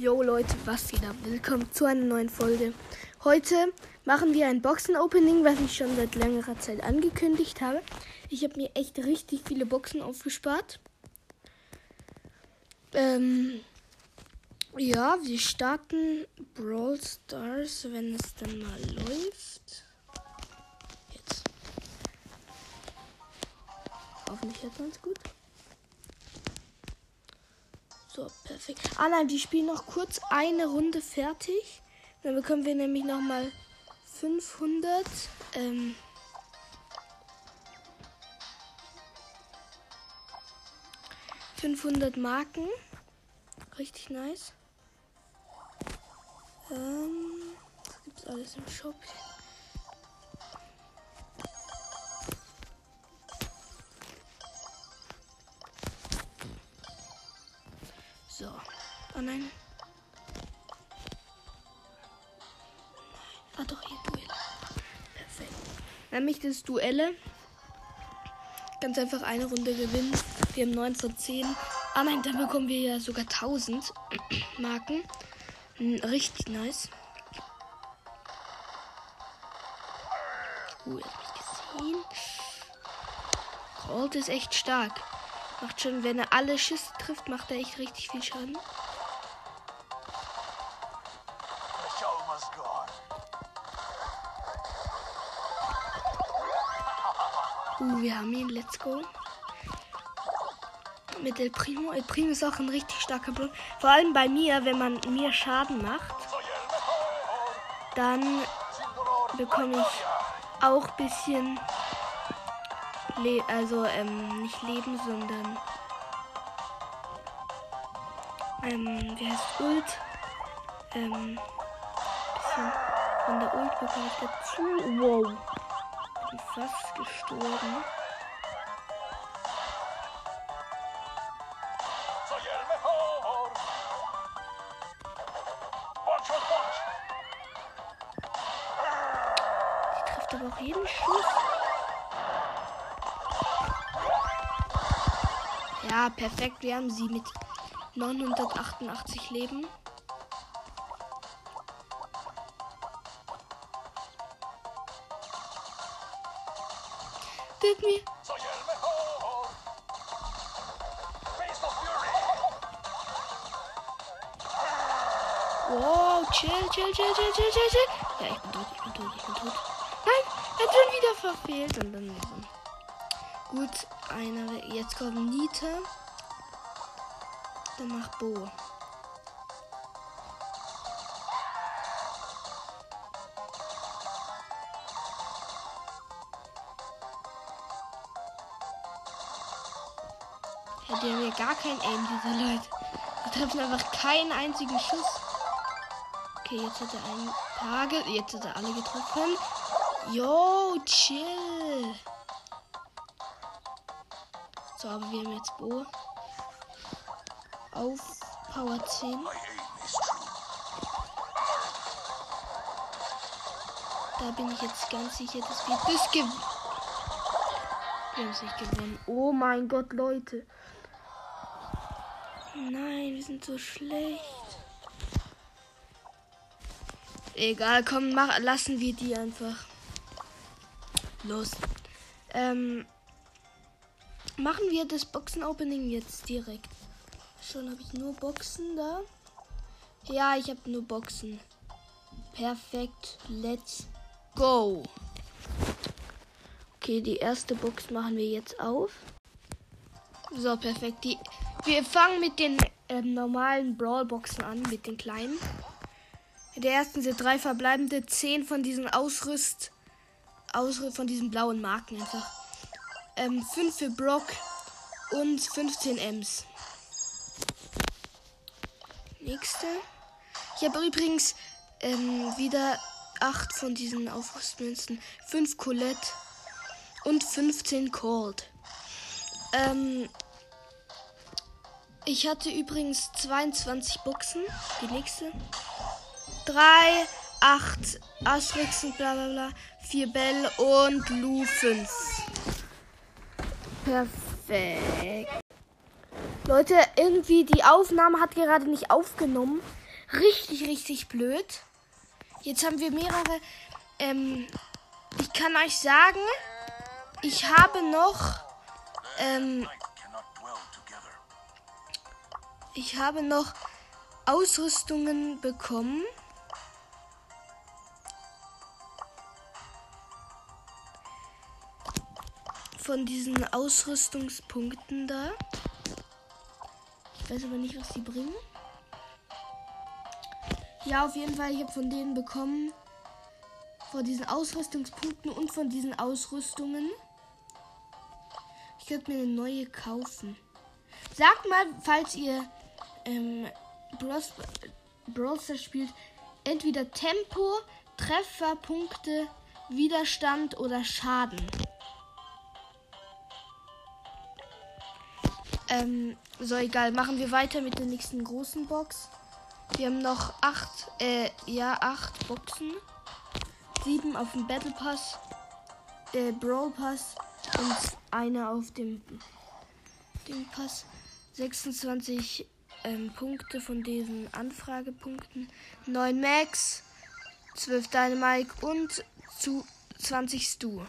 Yo Leute, was geht ab? Willkommen zu einer neuen Folge. Heute machen wir ein Boxen-Opening, was ich schon seit längerer Zeit angekündigt habe. Ich habe mir echt richtig viele Boxen aufgespart. Ähm, ja, wir starten Brawl Stars, wenn es dann mal läuft. Jetzt. Hoffentlich hört man es gut. So, perfekt. Ah nein, die spielen noch kurz eine Runde fertig. Dann bekommen wir nämlich nochmal 500. Ähm, ...500 Marken. Richtig nice. Ähm, was gibt's alles im Shop? So. Oh nein. Ah doch, hier Duelle. Perfekt. Nämlich das Duelle. Ganz einfach eine Runde gewinnen. Wir haben 9 von 10. Ah nein, dann bekommen wir ja sogar 1000 Marken. Hm, Richtig nice. Uh, er hat mich gesehen. Colt ist echt stark. Macht schon, wenn er alle Schüsse trifft, macht er echt richtig viel Schaden. Uh, wir haben ihn. Let's go. Mit El Primo. El Primo ist auch ein richtig starker Bro. Vor allem bei mir, wenn man mir Schaden macht, dann bekomme ich auch ein bisschen. Le also, ähm, nicht Leben, sondern. Ähm, wie heißt Ult? Ähm, bisschen von der Ult bekomme ich dazu. Wow. Bin fast gestorben. Die trifft aber auch jeden Schuss. Ja, perfekt. Wir haben sie mit 988 Leben. Gib mir. Wow, chill, chill, chill, chill, chill, chill, chill. Ja, ich bin tot, ich bin tot, ich bin tot. Nein, er hat schon wieder verfehlt. Und dann Gut, einer. Jetzt kommt Nita. Danach Bo. Die haben ja gar kein Aim, diese Leute. Die treffen einfach keinen einzigen Schuss. Okay, jetzt hat er einen Tage. Jetzt hat er alle getroffen. Yo, chill. So, aber wir haben jetzt Bo. Auf Power 10. My aim is true. Da bin ich jetzt ganz sicher, dass wir das gewinnen. Wir haben es nicht gewonnen. Oh mein Gott, Leute. Nein, wir sind so schlecht. Egal, komm, mach, lassen wir die einfach. Los. Ähm, machen wir das Boxen-Opening jetzt direkt. Schon habe ich nur Boxen da. Ja, ich habe nur Boxen. Perfekt. Let's go. Okay, die erste Box machen wir jetzt auf. So, perfekt. Die, wir fangen mit den ähm, normalen Brawl-Boxen an, mit den kleinen. In der ersten sind drei verbleibende, zehn von diesen Ausrüst, Ausrüst von diesen blauen Marken einfach. Ähm, fünf für Brock und 15 Ms. Nächste. Ich habe übrigens ähm, wieder acht von diesen Aufrüstmünzen, fünf Colette und 15 Cold. Ähm, ich hatte übrigens 22 Boxen. Die nächste. 3, 8 Asterixen, bla bla bla. 4 Bell und Lu 5. Perfekt. Leute, irgendwie die Aufnahme hat gerade nicht aufgenommen. Richtig, richtig blöd. Jetzt haben wir mehrere. Ähm, ich kann euch sagen, ich habe noch. Ähm, ich habe noch Ausrüstungen bekommen. Von diesen Ausrüstungspunkten da. Ich weiß aber nicht, was die bringen. Ja, auf jeden Fall, ich habe von denen bekommen. Von diesen Ausrüstungspunkten und von diesen Ausrüstungen. Ich könnte mir eine neue kaufen. Sagt mal, falls ihr ähm, Bros Brawl Stars spielt, entweder Tempo, Trefferpunkte, Widerstand oder Schaden. Ähm, so egal, machen wir weiter mit der nächsten großen Box. Wir haben noch acht, äh, ja, acht Boxen. Sieben auf dem Battle Pass, äh, Brawl Pass und eine auf dem Ding Pass. 26 ähm, Punkte von diesen Anfragepunkten. 9 Max, 12 Dynamike und zu 20 Stu.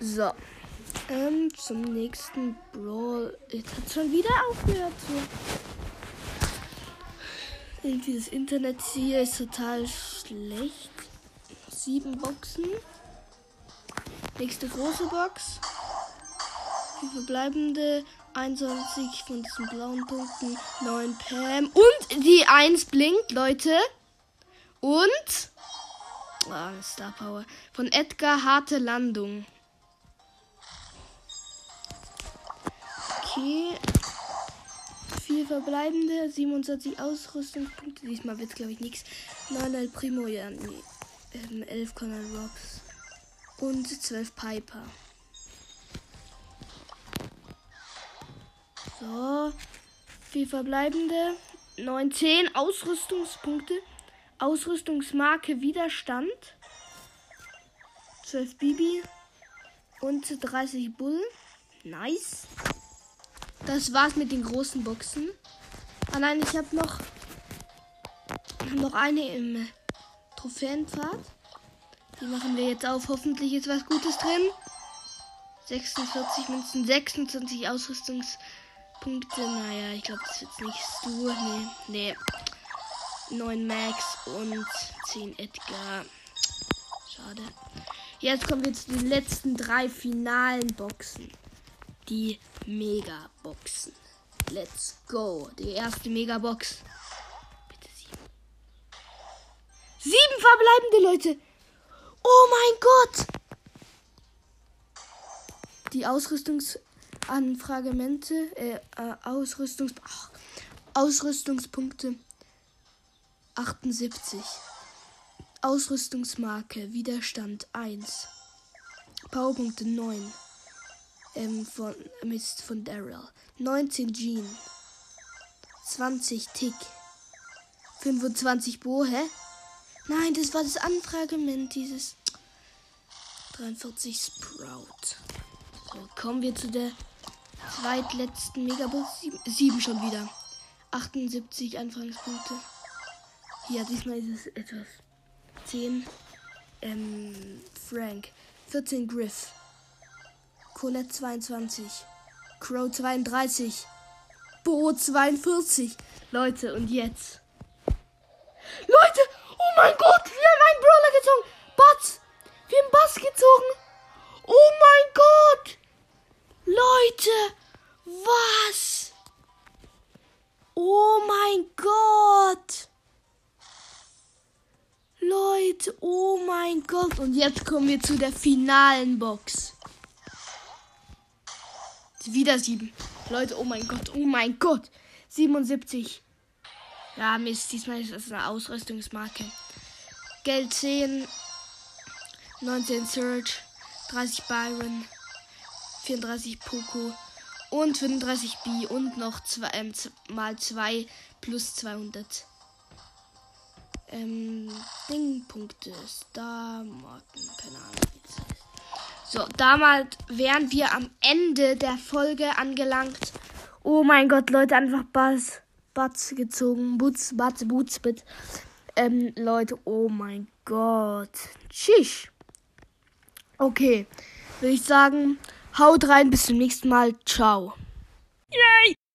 So. Ähm, zum nächsten Brawl. Jetzt hat schon wieder aufgehört so. Irgendwie das Internet hier ist total schlecht. Sieben Boxen. Nächste große Box. Die verbleibende 21 von diesen blauen Punkten. 9 Pam. Und die 1 blinkt, Leute. Und. Ah, Star Power. Von Edgar Harte Landung. Okay. Vier verbleibende, 27 Ausrüstungspunkte. Diesmal wird es, glaube ich, nichts. 9 El Primo, ja, nee. Ähm, 11 Conor Robs. Und 12 Piper. So. Vier verbleibende. 19 Ausrüstungspunkte. Ausrüstungsmarke Widerstand. 12 Bibi. Und 30 Bull. Nice. Das war's mit den großen Boxen. Ah nein, ich habe noch, noch eine im Trophäenpfad. Die machen wir jetzt auf. Hoffentlich ist was Gutes drin. 46 Münzen, 26 Ausrüstungspunkte. Naja, ich glaube, das wird nicht so. Nee, nee. 9 Max und 10 Edgar. Schade. Jetzt kommen wir zu den letzten drei finalen Boxen. Die Megaboxen. Let's go. Die erste Megabox. Bitte sieben. Sieben verbleibende Leute. Oh mein Gott. Die Ausrüstungsanfragemente, äh, äh, Ausrüstungs ach, Ausrüstungspunkte 78. Ausrüstungsmarke Widerstand 1. Powerpunkte 9 ähm, von Mist von Daryl. 19 Jean. 20 Tick. 25 Bo, hä? Nein, das war das Anfragement, dieses 43 Sprout. So, kommen wir zu der zweitletzten Megabox. 7 schon wieder. 78 Anfangspunkte. Ja, diesmal ist es etwas. 10 ähm, Frank. 14 Griff. Colette 22. Crow 32. Bo 42. Leute, und jetzt. Leute! Oh mein Gott! Wir haben einen Brawler gezogen! Bots! Wir haben Bass gezogen! Oh mein Gott! Leute! Was? Oh mein Gott! Leute, oh mein Gott. Und jetzt kommen wir zu der finalen Box. Wieder sieben. Leute, oh mein Gott, oh mein Gott. 77. Ja, Mist, diesmal ist das eine Ausrüstungsmarke. Geld 10. 19 Surge. 30 Byron. 34 Poco. Und 35 B. Und noch zwei, ähm, mal 2 plus 200. Ähm, Dingpunkte. Star-Marken. Keine Ahnung. So, damals wären wir am Ende der Folge angelangt. Oh mein Gott, Leute, einfach Bass. Batz gezogen. Butz, Batz, Butz, Bit. Ähm, Leute, oh mein Gott. Tschüss. Okay, würde ich sagen, haut rein, bis zum nächsten Mal. Ciao.